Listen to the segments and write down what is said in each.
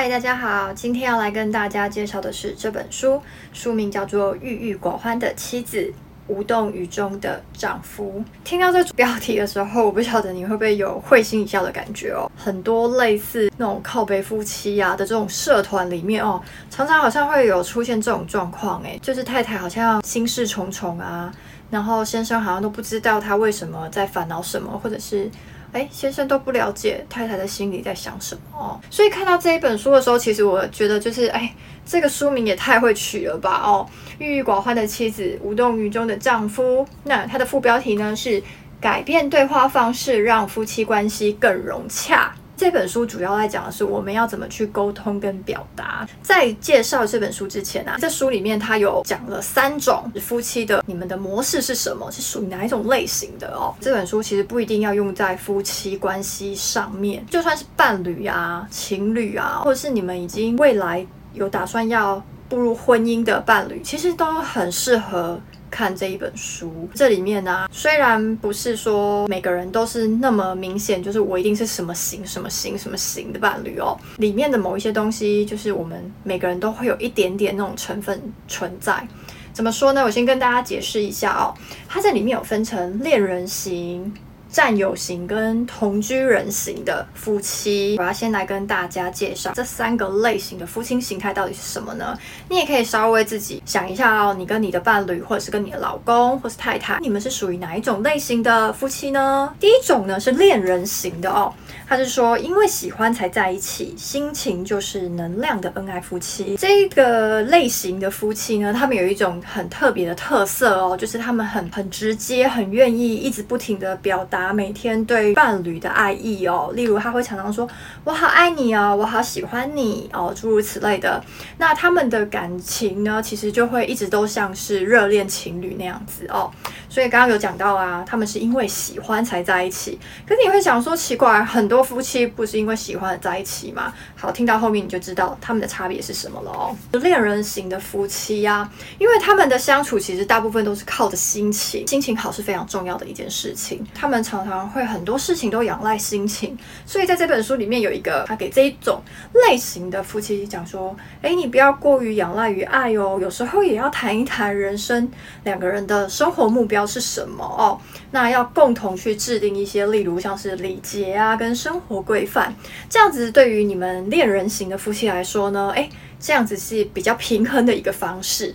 嗨，大家好，今天要来跟大家介绍的是这本书，书名叫做《郁郁寡欢的妻子，无动于衷的丈夫》。听到这 标题的时候，我不晓得你会不会有会心一笑的感觉哦。很多类似那种靠背夫妻啊的这种社团里面哦，常常好像会有出现这种状况，诶，就是太太好像心事重重啊，然后先生好像都不知道他为什么在烦恼什么，或者是。哎，先生都不了解太太的心里在想什么哦，所以看到这一本书的时候，其实我觉得就是，哎，这个书名也太会取了吧哦，郁郁寡欢的妻子，无动于衷的丈夫。那它的副标题呢是改变对话方式，让夫妻关系更融洽。这本书主要来讲的是我们要怎么去沟通跟表达。在介绍这本书之前啊，这书里面它有讲了三种夫妻的，你们的模式是什么？是属于哪一种类型的哦？这本书其实不一定要用在夫妻关系上面，就算是伴侣啊、情侣啊，或者是你们已经未来有打算要步入婚姻的伴侣，其实都很适合。看这一本书，这里面呢、虽然不是说每个人都是那么明显，就是我一定是什么型、什么型、什么型的伴侣哦。里面的某一些东西，就是我们每个人都会有一点点那种成分存在。怎么说呢？我先跟大家解释一下哦，它在里面有分成恋人型。占有型跟同居人型的夫妻，我要先来跟大家介绍这三个类型的夫妻形态到底是什么呢？你也可以稍微自己想一下哦，你跟你的伴侣，或者是跟你的老公，或是太太，你们是属于哪一种类型的夫妻呢？第一种呢是恋人型的哦，他是说因为喜欢才在一起，心情就是能量的恩爱夫妻。这个类型的夫妻呢，他们有一种很特别的特色哦，就是他们很很直接，很愿意一直不停的表达。每天对伴侣的爱意哦，例如他会常常说“我好爱你哦，我好喜欢你哦”，诸如此类的。那他们的感情呢，其实就会一直都像是热恋情侣那样子哦。所以刚刚有讲到啊，他们是因为喜欢才在一起。可是你会想说奇怪，很多夫妻不是因为喜欢在一起吗？好，听到后面你就知道他们的差别是什么了哦。恋人型的夫妻呀、因为他们的相处其实大部分都是靠着心情，心情好是非常重要的一件事情。他们常常会很多事情都仰赖心情，所以在这本书里面有一个他给这一种类型的夫妻讲说：诶，你不要过于仰赖于爱哦，有时候也要谈一谈人生两个人的生活目标。是什么哦？那要共同去制定一些，例如像是礼节啊，跟生活规范，这样子对于你们恋人型的夫妻来说呢，诶，这样子是比较平衡的一个方式。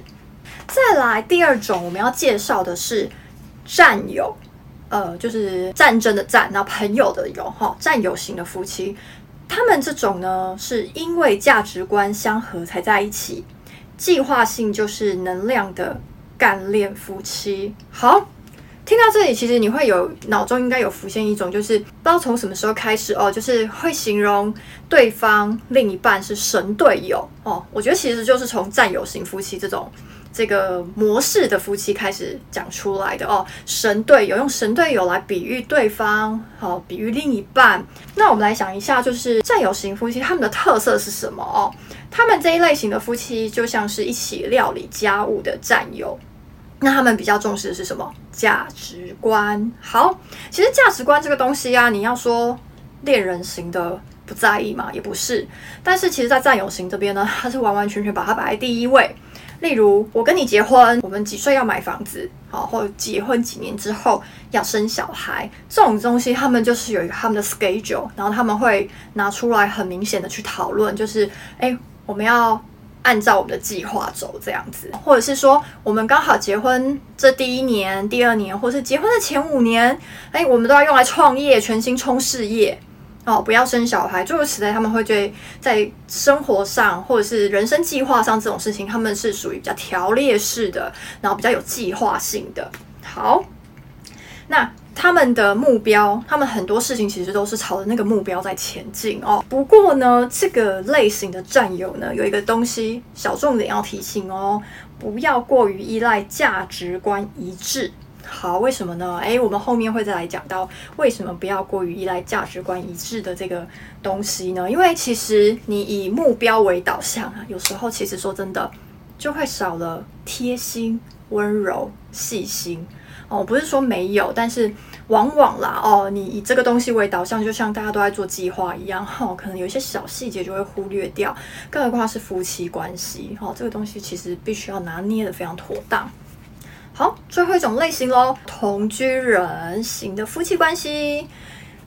再来第二种，我们要介绍的是战友，呃，就是战争的战，然后朋友的友哈，战友型的夫妻，他们这种呢，是因为价值观相合才在一起，计划性就是能量的。干练夫妻，好，听到这里，其实你会有脑中应该有浮现一种，就是不知道从什么时候开始哦，就是会形容对方另一半是神队友哦。我觉得其实就是从战友型夫妻这种这个模式的夫妻开始讲出来的哦。神队友用神队友来比喻对方，好，比喻另一半。那我们来想一下，就是占有型夫妻他们的特色是什么哦？他们这一类型的夫妻就像是一起料理家务的战友，那他们比较重视的是什么？价值观。好，其实价值观这个东西啊，你要说恋人型的不在意嘛，也不是。但是其实，在占有型这边呢，他是完完全全把它摆在第一位。例如，我跟你结婚，我们几岁要买房子，好，或者结婚几年之后要生小孩，这种东西，他们就是有一个他们的 schedule，然后他们会拿出来很明显的去讨论，就是，哎。我们要按照我们的计划走，这样子，或者是说，我们刚好结婚这第一年、第二年，或是结婚的前五年，哎，我们都要用来创业、全心冲事业哦，不要生小孩。诸如此类，他们会对在生活上或者是人生计划上这种事情，他们是属于比较条列式的，然后比较有计划性的。好，那。他们的目标，他们很多事情其实都是朝着那个目标在前进哦。不过呢，这个类型的战友呢，有一个东西小重点要提醒哦，不要过于依赖价值观一致。好，为什么呢？诶，我们后面会再来讲到为什么不要过于依赖价值观一致的这个东西呢？因为其实你以目标为导向啊，有时候其实说真的，就会少了贴心、温柔、细心。哦，不是说没有，但是往往啦哦，你以这个东西为导向，就像大家都在做计划一样，哈、可能有一些小细节就会忽略掉，更何况是夫妻关系，哈、这个东西其实必须要拿捏得非常妥当。好，最后一种类型喽，同居人型的夫妻关系。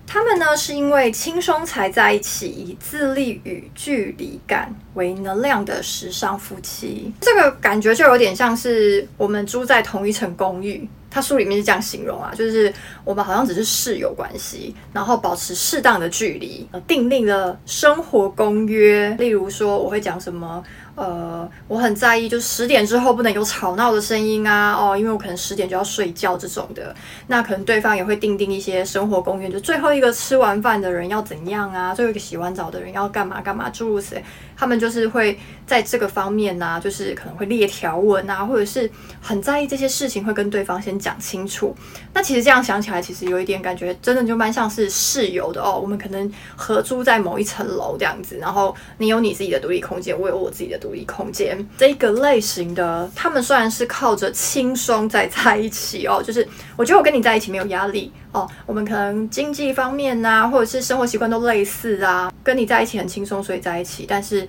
他们呢，是因为轻松才在一起，以自立与距离感为能量的时尚夫妻。这个感觉就有点像是我们住在同一层公寓。他书里面是这样形容啊，就是我们好像只是室友关系，然后保持适当的距离，订立了生活公约。例如说，我会讲什么？呃，我很在意，就是十点之后不能有吵闹的声音啊，哦，因为我可能十点就要睡觉这种的。那可能对方也会订定一些生活公约，就最后一个吃完饭的人要怎样啊，最后一个洗完澡的人要干嘛干嘛，诸如此类。他们就是会在这个方面啊，就是可能会列条文啊，或者是很在意这些事情，会跟对方先讲清楚。那其实这样想起来，其实有一点感觉，真的就蛮像是室友的哦。我们可能合租在某一层楼这样子，然后你有你自己的独立空间，我有我自己的独独立空间。这一个类型的，他们虽然是靠着轻松在在一起哦，就是我觉得我跟你在一起没有压力哦。我们可能经济方面啊，或者是生活习惯都类似啊，跟你在一起很轻松，所以在一起，但是。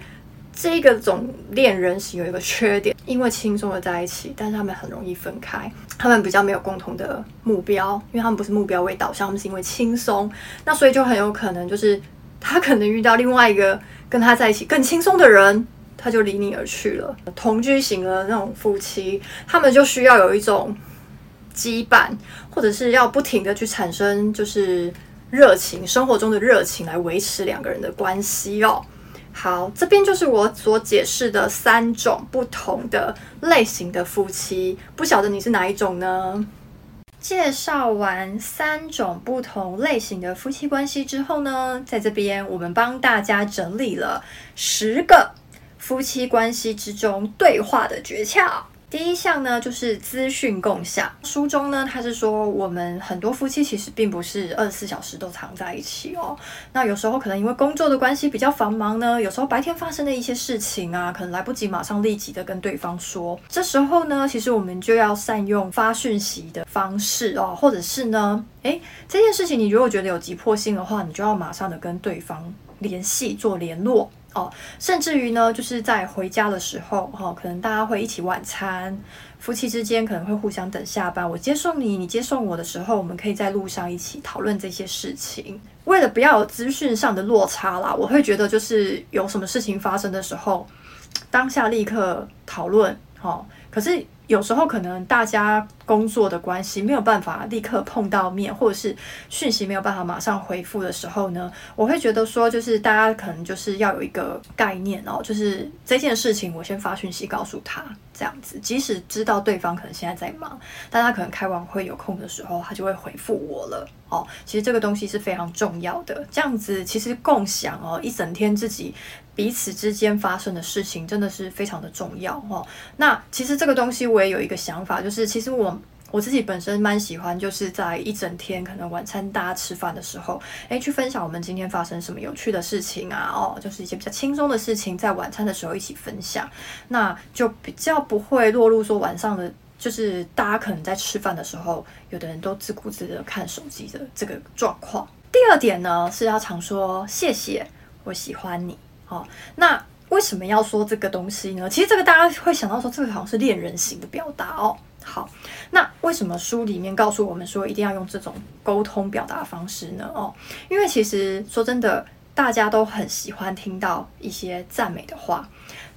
这个种恋人型有一个缺点，因为轻松的在一起，但是他们很容易分开。他们比较没有共同的目标，因为他们不是目标为导向，他们是因为轻松。那所以就很有可能就是他可能遇到另外一个跟他在一起更轻松的人，他就离你而去了。同居型的那种夫妻，他们就需要有一种羁绊，或者是要不停的去产生就是热情，生活中的热情来维持两个人的关系哦。好，这边就是我所解释的三种不同的类型的夫妻，不晓得你是哪一种呢？介绍完三种不同类型的夫妻关系之后呢，在这边我们帮大家整理了十个夫妻关系之中对话的诀窍。第一项呢，就是资讯共享。书中呢，他是说我们很多夫妻其实并不是二十四小时都常在一起哦。那有时候可能因为工作的关系比较繁忙呢，有时候白天发生的一些事情啊，可能来不及马上立即的跟对方说。这时候呢，其实我们就要善用发讯息的方式哦，或者是呢，诶，这件事情你如果觉得有急迫性的话，你就要马上的跟对方联系做联络。哦，甚至于呢，就是在回家的时候，哈、哦，可能大家会一起晚餐，夫妻之间可能会互相等下班，我接送你，你接送我的时候，我们可以在路上一起讨论这些事情。为了不要有资讯上的落差啦，我会觉得就是有什么事情发生的时候，当下立刻讨论，哈、哦，可是。有时候可能大家工作的关系没有办法立刻碰到面，或者是讯息没有办法马上回复的时候呢，我会觉得说，就是大家可能就是要有一个概念哦，就是这件事情我先发讯息告诉他，这样子，即使知道对方可能现在在忙，但他可能开完会有空的时候，他就会回复我了哦。其实这个东西是非常重要的，这样子其实共享哦一整天自己。彼此之间发生的事情真的是非常的重要哦。那其实这个东西我也有一个想法，就是其实我我自己本身蛮喜欢，就是在一整天可能晚餐大家吃饭的时候，诶，去分享我们今天发生什么有趣的事情啊，哦，就是一些比较轻松的事情，在晚餐的时候一起分享，那就比较不会落入说晚上的，就是大家可能在吃饭的时候，有的人都自顾自的看手机的这个状况。第二点呢，是要常说谢谢，我喜欢你。哦，那为什么要说这个东西呢？其实这个大家会想到说，这个好像是恋人型的表达哦。好，那为什么书里面告诉我们说一定要用这种沟通表达方式呢？哦，因为其实说真的，大家都很喜欢听到一些赞美的话。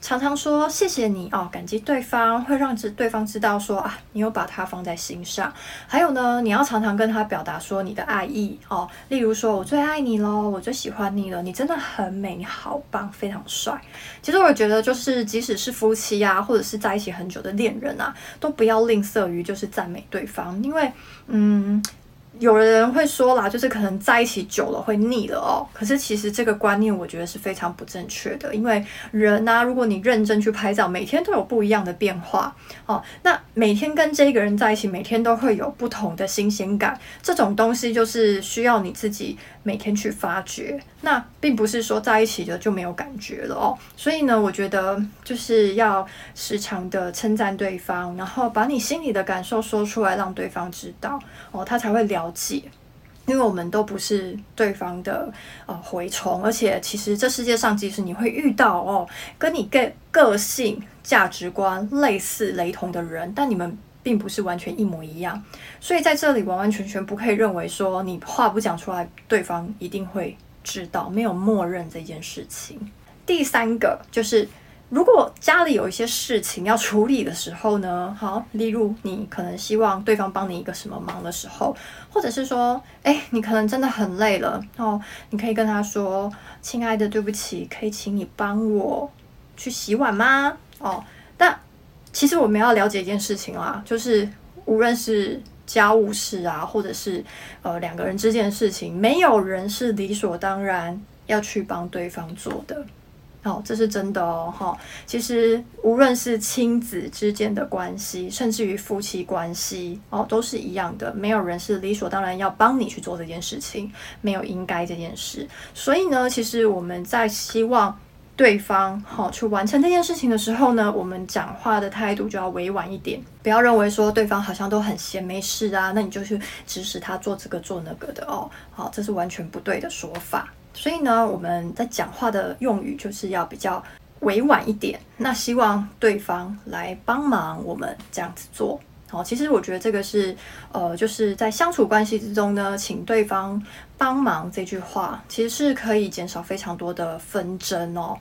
常常说谢谢你哦，感激对方会让对方知道说啊，你有把他放在心上。还有呢，你要常常跟他表达说你的爱意哦，例如说我最爱你喽，我最喜欢你了，你真的很美，你好棒，非常帅。其实我觉得就是即使是夫妻啊，或者是在一起很久的恋人啊，都不要吝啬于就是赞美对方，因为嗯。有的人会说啦，就是可能在一起久了会腻了哦。可是其实这个观念我觉得是非常不正确的，因为人呢、啊，如果你认真去拍照，每天都有不一样的变化哦。那每天跟这个人在一起，每天都会有不同的新鲜感，这种东西就是需要你自己每天去发掘。那并不是说在一起的就没有感觉了哦。所以呢，我觉得就是要时常的称赞对方，然后把你心里的感受说出来，让对方知道哦，他才会了解。因为我们都不是对方的呃蛔虫，而且其实这世界上，即使你会遇到哦，跟你个个性、价值观类似、雷同的人，但你们并不是完全一模一样。所以在这里完完全全不可以认为说你话不讲出来，对方一定会知道，没有默认这件事情。第三个就是。如果家里有一些事情要处理的时候呢，好，例如你可能希望对方帮你一个什么忙的时候，或者是说，诶，你可能真的很累了哦，你可以跟他说：“亲爱的，对不起，可以请你帮我去洗碗吗？”哦，但其实我们要了解一件事情啦，就是无论是家务事啊，或者是呃两个人之间的事情，没有人是理所当然要去帮对方做的。哦，这是真的哦，哈。其实无论是亲子之间的关系，甚至于夫妻关系，哦，都是一样的。没有人是理所当然要帮你去做这件事情，没有应该这件事。所以呢，其实我们在希望对方好去完成这件事情的时候呢，我们讲话的态度就要委婉一点，不要认为说对方好像都很闲没事啊，那你就去指使他做这个做那个的哦。好，这是完全不对的说法。所以呢，我们在讲话的用语就是要比较委婉一点。那希望对方来帮忙我们这样子做。好，其实我觉得这个是呃，就是在相处关系之中呢，请对方帮忙这句话，其实是可以减少非常多的纷争哦。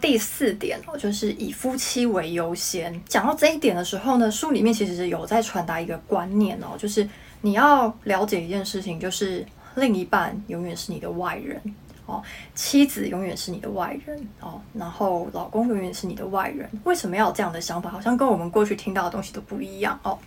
第四点哦，就是以夫妻为优先。讲到这一点的时候呢，书里面其实有在传达一个观念哦，就是你要了解一件事情，就是另一半永远是你的外人。哦，妻子永远是你的外人哦，然后老公永远是你的外人。为什么要有这样的想法？好像跟我们过去听到的东西都不一样哦。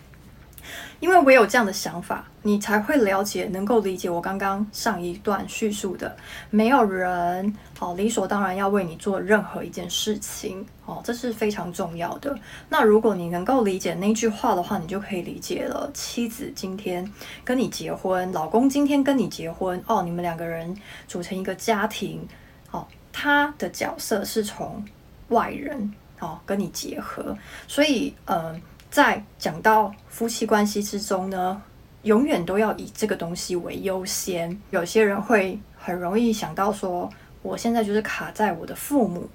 因为唯有这样的想法，你才会了解，能够理解我刚刚上一段叙述的。没有人哦，理所当然要为你做任何一件事情哦，这是非常重要的。那如果你能够理解那句话的话，你就可以理解了。妻子今天跟你结婚，老公今天跟你结婚哦，你们两个人组成一个家庭哦，他的角色是从外人哦跟你结合，所以嗯。在讲到夫妻关系之中呢，永远都要以这个东西为优先。有些人会很容易想到说，我现在就是卡在我的父母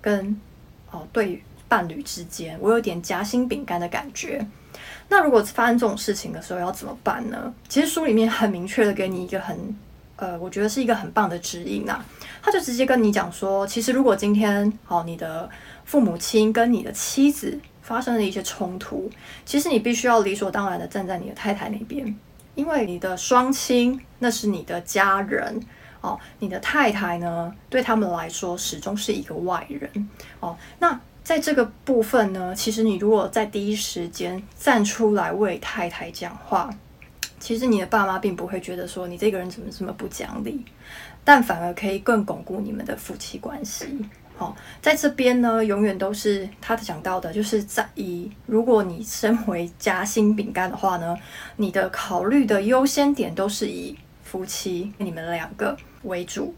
跟哦对伴侣之间，我有点夹心饼干的感觉。那如果发生这种事情的时候要怎么办呢？其实书里面很明确的给你一个很呃，我觉得是一个很棒的指引啊。他就直接跟你讲说，其实如果今天哦你的父母亲跟你的妻子。发生了一些冲突，其实你必须要理所当然的站在你的太太那边，因为你的双亲那是你的家人哦，你的太太呢，对他们来说始终是一个外人哦。那在这个部分呢，其实你如果在第一时间站出来为太太讲话，其实你的爸妈并不会觉得说你这个人怎么这么不讲理，但反而可以更巩固你们的夫妻关系。哦，在这边呢，永远都是他讲到的，就是在以如果你身为夹心饼干的话呢，你的考虑的优先点都是以夫妻你们两个为主。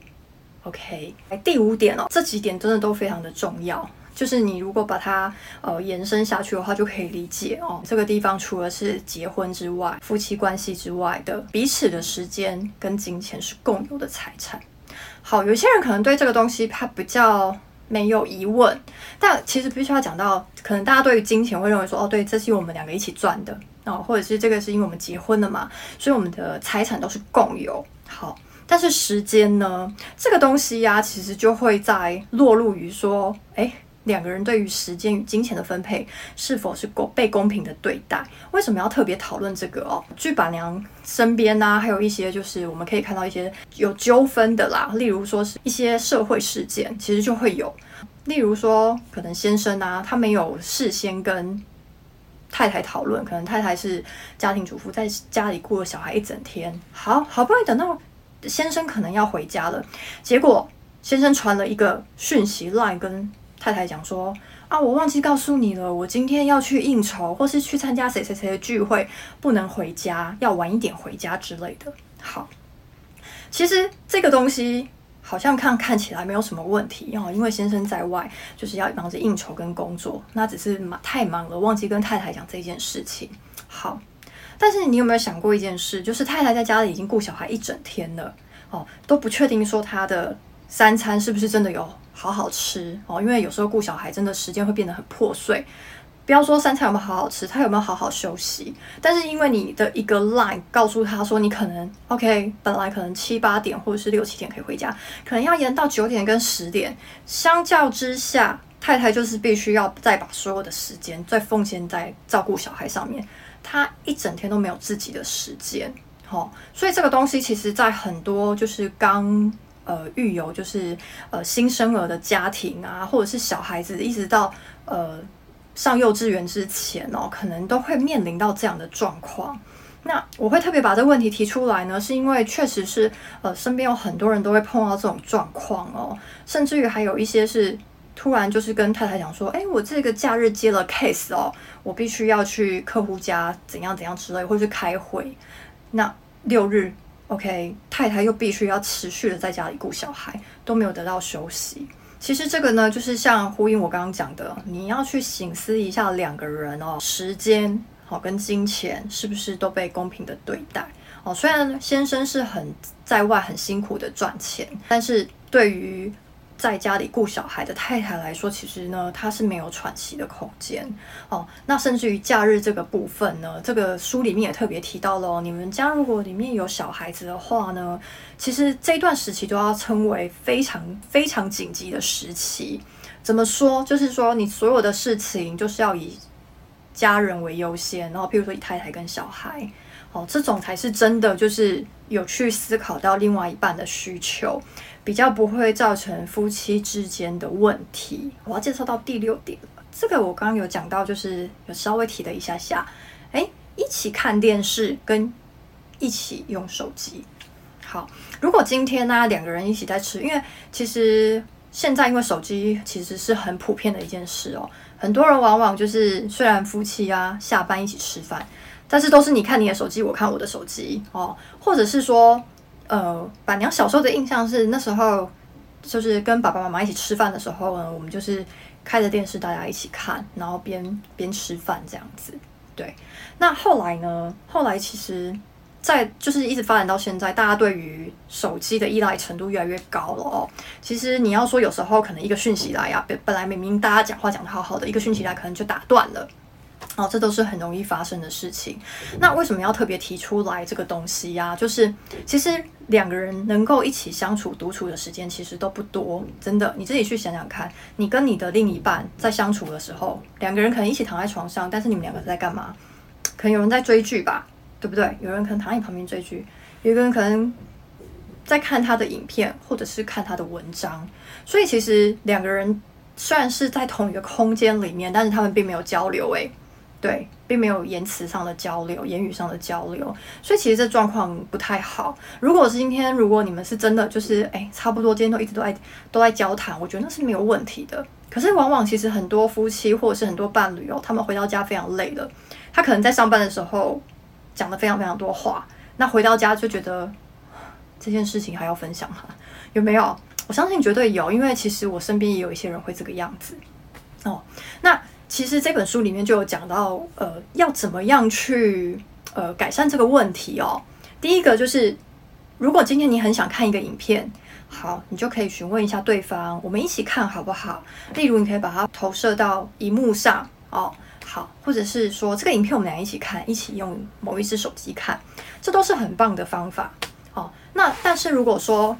OK，第五点哦，这几点真的都非常的重要，就是你如果把它呃延伸下去的话，就可以理解哦。这个地方除了是结婚之外，夫妻关系之外的彼此的时间跟金钱是共有的财产。好，有些人可能对这个东西他比较。没有疑问，但其实必须要讲到，可能大家对于金钱会认为说，哦，对，这是我们两个一起赚的哦，或者是这个是因为我们结婚了嘛，所以我们的财产都是共有。好，但是时间呢，这个东西呀、其实就会在落入于说，诶。两个人对于时间与金钱的分配是否是公被公平的对待？为什么要特别讨论这个哦？据板娘身边呢、还有一些就是我们可以看到一些有纠纷的啦，例如说是一些社会事件，其实就会有，例如说可能先生啊，他没有事先跟太太讨论，可能太太是家庭主妇，在家里顾了小孩一整天，好好不容易等到先生可能要回家了，结果先生传了一个讯息来跟太太讲说啊，我忘记告诉你了，我今天要去应酬，或是去参加谁谁谁的聚会，不能回家，要晚一点回家之类的。好，其实这个东西。好像看看起来没有什么问题哦，因为先生在外就是要忙着应酬跟工作，那只是忙太忙了，忘记跟太太讲这件事情。好，但是你有没有想过一件事，就是太太在家里已经顾小孩一整天了哦，都不确定说她的三餐是不是真的有好好吃哦，因为有时候顾小孩真的时间会变得很破碎。不要说三餐有没有好好吃，他有没有好好休息？但是因为你的一个 line 告诉他说，你可能 OK，本来可能七八点或者是六七点可以回家，可能要延到九点跟十点。相较之下，太太就是必须要再把所有的时间再奉献在照顾小孩上面，他一整天都没有自己的时间。好、哦，所以这个东西其实在很多就是刚呃育有就是呃新生儿的家庭啊，或者是小孩子一直到呃。上幼稚园之前哦，可能都会面临到这样的状况。那我会特别把这个问题提出来呢，是因为确实是呃，身边有很多人都会碰到这种状况哦，甚至于还有一些是突然就是跟太太讲说，哎，我这个假日接了 case 哦，我必须要去客户家怎样怎样之类，或是开会。那六日 OK，太太又必须要持续的在家里顾小孩，都没有得到休息。其实这个呢，就是像呼应我刚刚讲的，你要去省思一下两个人哦，时间好跟金钱是不是都被公平的对待哦？虽然先生是很在外很辛苦的赚钱，但是对于在家里顾小孩的太太来说，其实呢，她是没有喘息的空间哦。那甚至于假日这个部分呢，这个书里面也特别提到了，你们家如果里面有小孩子的话呢，其实这段时期都要称为非常非常紧急的时期。怎么说？就是说你所有的事情就是要以家人为优先，然后譬如说以太太跟小孩哦，这种才是真的，就是有去思考到另外一半的需求。比较不会造成夫妻之间的问题。我要介绍到第六点，这个我刚刚有讲到，就是有稍微提了一下下。诶，一起看电视跟一起用手机。好，如果今天呢两个人一起在吃，因为其实现在因为手机其实是很普遍的一件事哦，很多人往往就是虽然夫妻啊下班一起吃饭，但是都是你看你的手机，我看我的手机哦，或者是说。呃，板娘小时候的印象是那时候就是跟爸爸妈妈一起吃饭的时候呢，我们就是开着电视，大家一起看，然后边边吃饭这样子。对，那后来呢？后来其实，在就是一直发展到现在，大家对于手机的依赖程度越来越高了哦。其实你要说有时候可能一个讯息来啊，本本来明明大家讲话讲得好好的，一个讯息来可能就打断了。哦，这都是很容易发生的事情。那为什么要特别提出来这个东西呀？就是其实两个人能够一起相处、独处的时间其实都不多，真的。你自己去想想看，你跟你的另一半在相处的时候，两个人可能一起躺在床上，但是你们两个在干嘛？可能有人在追剧吧，对不对？有人可能躺在你旁边追剧，有一个人可能在看他的影片，或者是看他的文章。所以其实两个人虽然是在同一个空间里面，但是他们并没有交流，诶。对，并没有言辞上的交流，言语上的交流，所以其实这状况不太好。如果是今天，如果你们是真的就是哎，差不多今天都一直都在都在交谈，我觉得那是没有问题的。可是往往其实很多夫妻或者是很多伴侣哦，他们回到家非常累了，他可能在上班的时候讲了非常非常多话，那回到家就觉得这件事情还要分享吗？有没有？我相信绝对有，因为其实我身边也有一些人会这个样子哦。那。其实这本书里面就有讲到，呃，要怎么样去呃改善这个问题哦。第一个就是，如果今天你很想看一个影片，好，你就可以询问一下对方，我们一起看好不好？例如，你可以把它投射到荧幕上哦，好，或者是说这个影片我们俩一起看，一起用某一只手机看，这都是很棒的方法哦。那但是如果说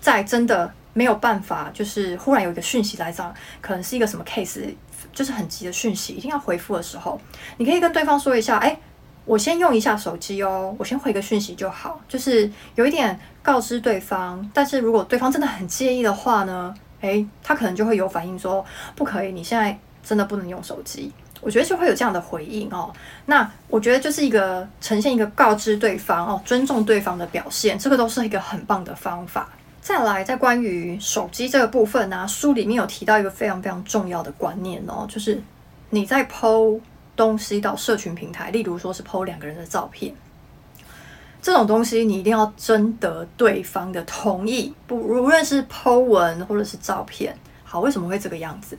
在真的没有办法，就是忽然有一个讯息来找，可能是一个什么 case。就是很急的讯息，一定要回复的时候，你可以跟对方说一下，哎，我先用一下手机哦，我先回个讯息就好，就是有一点告知对方。但是如果对方真的很介意的话呢，哎，他可能就会有反应说，不可以，你现在真的不能用手机我觉得就会有这样的回应哦。那我觉得就是一个呈现一个告知对方哦，尊重对方的表现，这个都是一个很棒的方法。再来，在关于手机这个部分呢、书里面有提到一个非常非常重要的观念哦，就是你在 po 东西到社群平台，例如说是 po 两个人的照片，这种东西你一定要征得对方的同意，不无论是 po 文或者是照片。好，为什么会这个样子？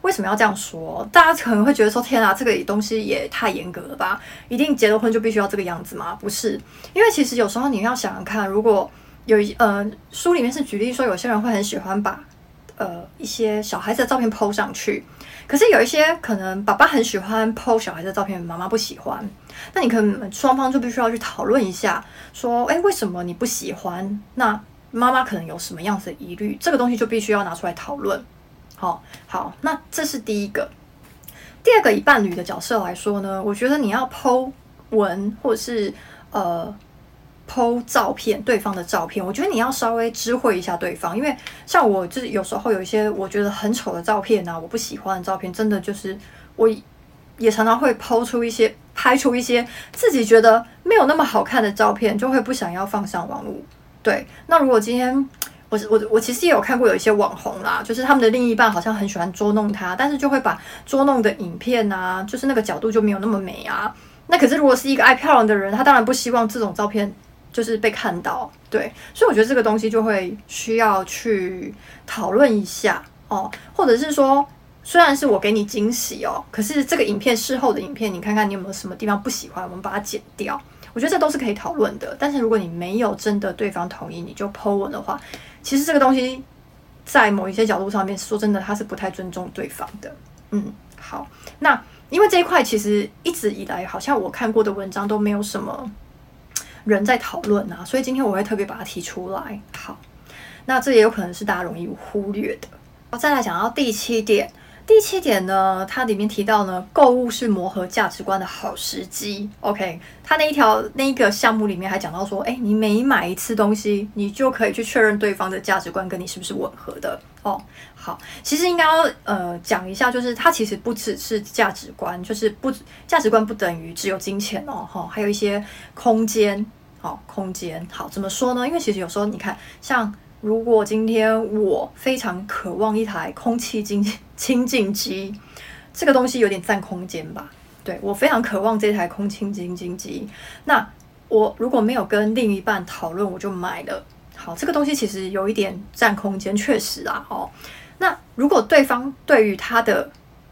为什么要这样说？大家可能会觉得说：“天啊，这个东西也太严格了吧？一定结了婚就必须要这个样子吗？”不是，因为其实有时候你要想想看，如果有一呃书里面是举例说，有些人会很喜欢把呃一些小孩子的照片 po 上去，可是有一些可能爸爸很喜欢 po 小孩的照片，妈妈不喜欢，那你可能双方就必须要去讨论一下，说：“哎，为什么你不喜欢？”那妈妈可能有什么样子的疑虑？这个东西就必须要拿出来讨论。好好，那这是第一个。第二个，以伴侣的角色来说呢，我觉得你要 po 文或者是呃剖照片，对方的照片，我觉得你要稍微知会一下对方，因为像我就是有时候有一些我觉得很丑的照片啊，我不喜欢的照片，真的就是我也常常会 po 出一些拍出一些自己觉得没有那么好看的照片，就会不想要放上网络。对，那如果今天。我我我其实也有看过有一些网红啦，就是他们的另一半好像很喜欢捉弄他，但是就会把捉弄的影片啊，就是那个角度就没有那么美啊。那可是如果是一个爱漂亮的人，他当然不希望这种照片就是被看到，对。所以我觉得这个东西就会需要去讨论一下哦，或者是说，虽然是我给你惊喜哦，可是这个影片事后的影片，你看看你有没有什么地方不喜欢，我们把它剪掉。我觉得这都是可以讨论的。但是如果你没有征得对方同意，你就 po 文的话。其实这个东西，在某一些角度上面，说真的，他是不太尊重对方的。嗯，好，那因为这一块其实一直以来，好像我看过的文章都没有什么人在讨论啊，所以今天我会特别把它提出来。好，那这也有可能是大家容易忽略的。我再来讲到第七点。第七点呢，它里面提到呢，购物是磨合价值观的好时机。OK，它那一条那一个项目里面还讲到说，诶，你每买一次东西，你就可以去确认对方的价值观跟你是不是吻合的哦。好，其实应该要呃讲一下，就是它其实不只是价值观，就是不价值观不等于只有金钱哦，哈，还有一些空间，好，空间，好，怎么说呢？因为其实有时候你看，像。如果今天我非常渴望一台空气清 清净机，这个东西有点占空间吧？对，我非常渴望这台空气清净机。那我如果没有跟另一半讨论，我就买了。好，这个东西其实有一点占空间，确实啊。哦，那如果对方对于它的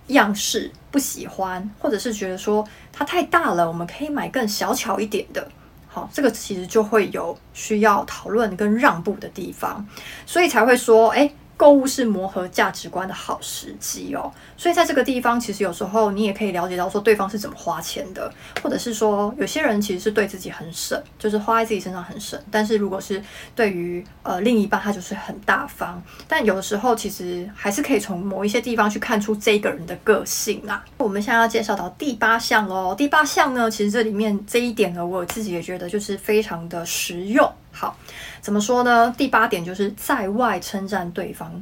样式不喜欢，或者是觉得说它太大了，我们可以买更小巧一点的。好，这个其实就会有需要讨论跟让步的地方，所以才会说，诶。购物是磨合价值观的好时机哦，所以在这个地方，其实有时候你也可以了解到说对方是怎么花钱的，或者是说有些人其实是对自己很省，就是花在自己身上很省，但是如果是对于呃另一半，他就是很大方。但有的时候其实还是可以从某一些地方去看出这个人的个性啊。我们现在要介绍到第八项喽，第八项呢，其实这里面这一点呢，我自己也觉得就是非常的实用。好，怎么说呢？第八点就是在外称赞对方，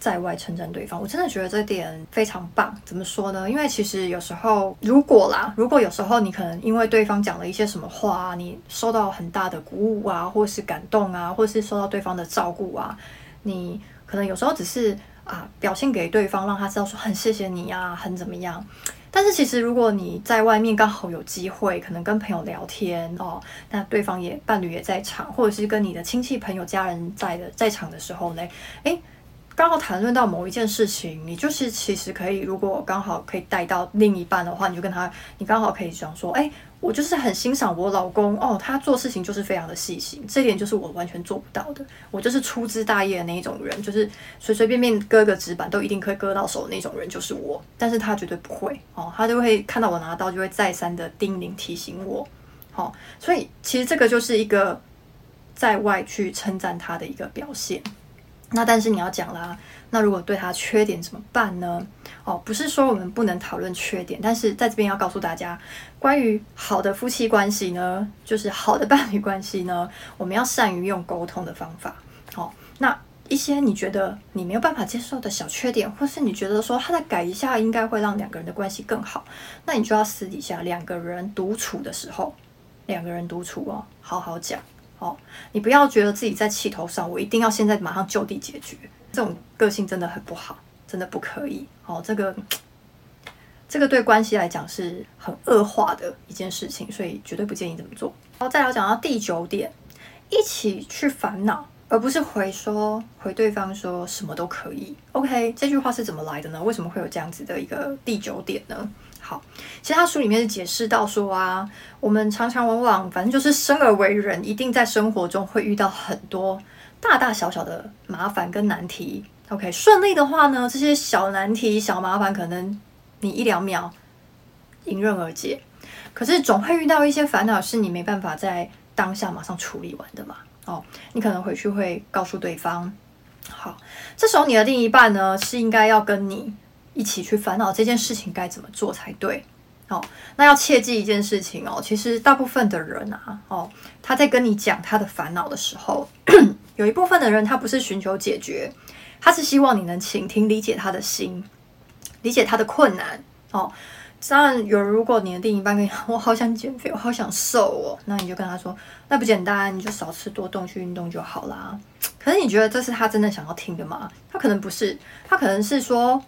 在外称赞对方，我真的觉得这点非常棒。怎么说呢？因为其实有时候，如果啦，如果有时候你可能因为对方讲了一些什么话，你受到很大的鼓舞啊，或是感动啊，或是受到对方的照顾啊，你可能有时候只是啊表现给对方，让他知道说很谢谢你啊，很怎么样。但是其实，如果你在外面刚好有机会，可能跟朋友聊天哦，那对方也伴侣也在场，或者是跟你的亲戚朋友家人在的在场的时候呢，诶，刚好谈论到某一件事情，你就是其实可以，如果刚好可以带到另一半的话，你就跟他，你刚好可以讲说，诶。我就是很欣赏我老公哦，他做事情就是非常的细心，这点就是我完全做不到的。我就是粗枝大叶的那一种人，就是随随便便割个纸板都一定可以割到手的那种人，就是我。但是他绝对不会哦，他就会看到我拿刀，就会再三的叮咛提醒我。好、所以其实这个就是一个在外去称赞他的一个表现。那但是你要讲啦，那如果对他缺点怎么办呢？哦，不是说我们不能讨论缺点，但是在这边要告诉大家，关于好的夫妻关系呢，就是好的伴侣关系呢，我们要善于用沟通的方法。哦，那一些你觉得你没有办法接受的小缺点，或是你觉得说他再改一下，应该会让两个人的关系更好，那你就要私底下两个人独处的时候，两个人独处哦，好好讲哦。你不要觉得自己在气头上，我一定要现在马上就地解决，这种个性真的很不好，真的不可以哦。这个这个对关系来讲是很恶化的一件事情，所以绝对不建议这么做。然后再来讲到第九点，一起去烦恼。而不是回说回对方说什么都可以，OK？这句话是怎么来的呢？为什么会有这样子的一个第九点呢？好，其他书里面是解释到说啊，我们常常往往反正就是生而为人，一定在生活中会遇到很多大大小小的麻烦跟难题。OK，顺利的话呢，这些小难题、小麻烦可能你一两秒迎刃而解，可是总会遇到一些烦恼，是你没办法在当下马上处理完的嘛。哦，你可能回去会告诉对方，好，这时候你的另一半呢，是应该要跟你一起去烦恼这件事情该怎么做才对。哦，那要切记一件事情哦，其实大部分的人啊，哦，他在跟你讲他的烦恼的时候，有一部分的人他不是寻求解决，他是希望你能倾听、理解他的心，理解他的困难。哦。当然有，如果你的另一半跟你讲，我好想减肥，我好想瘦哦，那你就跟他说，那不简单，你就少吃多动，去运动就好啦。可是你觉得这是他真的想要听的吗？他可能不是，他可能是说，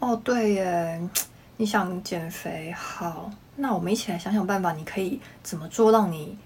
哦，对耶，你想减肥，好，那我们一起来想想办法，你可以怎么做，让你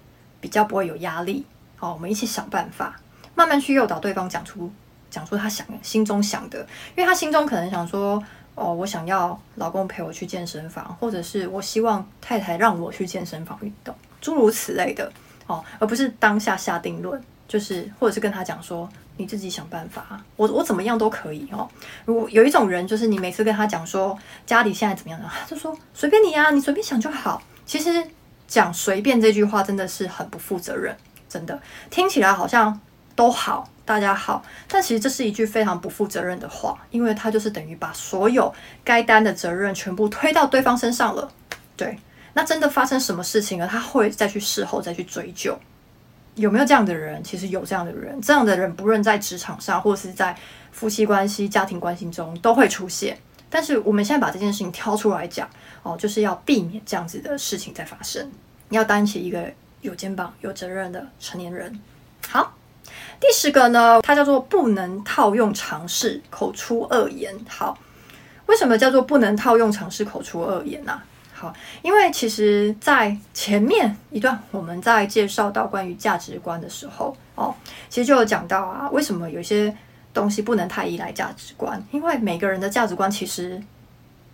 比较不会有压力。好，我们一起想办法，慢慢去诱导对方讲出讲出他想心中想的，因为他心中可能想说。哦，我想要老公陪我去健身房，或者是我希望太太让我去健身房运动，诸如此类的哦，而不是当下下定论，就是或者是跟他讲说你自己想办法，我我怎么样都可以哦。如果有一种人，就是你每次跟他讲说家里现在怎么样的，他就说随便你啊，你随便想就好。其实讲随便这句话真的是很不负责任，真的听起来好像都好。大家好，但其实这是一句非常不负责任的话，因为他就是等于把所有该担的责任全部推到对方身上了。对，那真的发生什么事情了，他会再去事后再去追究，有没有这样的人？其实有这样的人，这样的人不论在职场上，或是在夫妻关系、家庭关系中都会出现。但是我们现在把这件事情挑出来讲，哦，就是要避免这样子的事情再发生。你要担起一个有肩膀、有责任的成年人。好。第十个呢，它叫做不能套用常识，口出恶言。好，为什么叫做不能套用常识，口出恶言呢、好，因为其实，在前面一段我们在介绍到关于价值观的时候，哦，其实就有讲到啊，为什么有些东西不能太依赖价值观？因为每个人的价值观其实。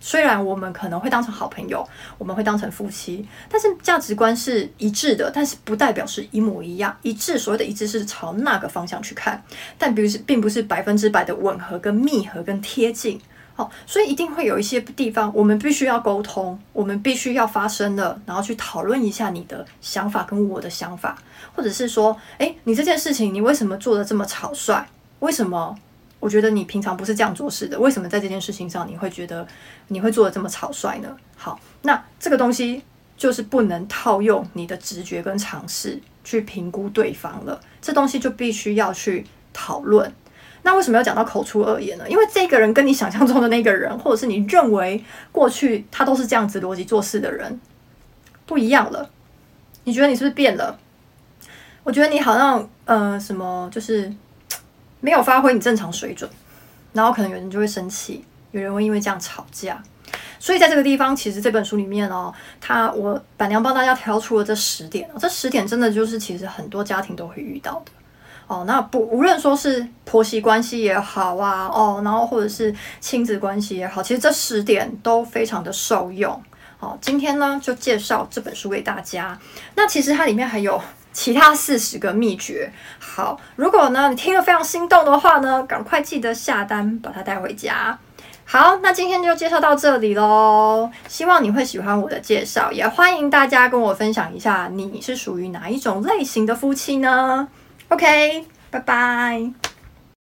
虽然我们可能会当成好朋友，我们会当成夫妻，但是价值观是一致的，但是不代表是一模一样。一致，所谓的一致是朝那个方向去看，但不是，并不是百分之百的吻合、跟密合、跟贴近。好，所以一定会有一些地方，我们必须要沟通，我们必须要发声的，然后去讨论一下你的想法跟我的想法，或者是说，诶，你这件事情你为什么做的这么草率？为什么？我觉得你平常不是这样做事的，为什么在这件事情上你会觉得你会做的这么草率呢？好，那这个东西就是不能套用你的直觉跟常识去评估对方了，这东西就必须要去讨论。那为什么要讲到口出恶言呢？因为这个人跟你想象中的那个人，或者是你认为过去他都是这样子逻辑做事的人不一样了。你觉得你是不是变了？我觉得你好像呃什么就是。没有发挥你正常水准，然后可能有人就会生气，有人会因为这样吵架。所以在这个地方，其实这本书里面哦，他我板娘帮大家挑出了这十点，这十点真的就是其实很多家庭都会遇到的哦。那不无论说是婆媳关系也好啊，哦，然后或者是亲子关系也好，其实这十点都非常的受用。好，今天呢就介绍这本书给大家。那其实它里面还有。其他四十个秘诀，好，如果呢你听了非常心动的话呢，赶快记得下单把它带回家。好，那今天就介绍到这里喽，希望你会喜欢我的介绍，也欢迎大家跟我分享一下你是属于哪一种类型的夫妻呢？OK，拜拜。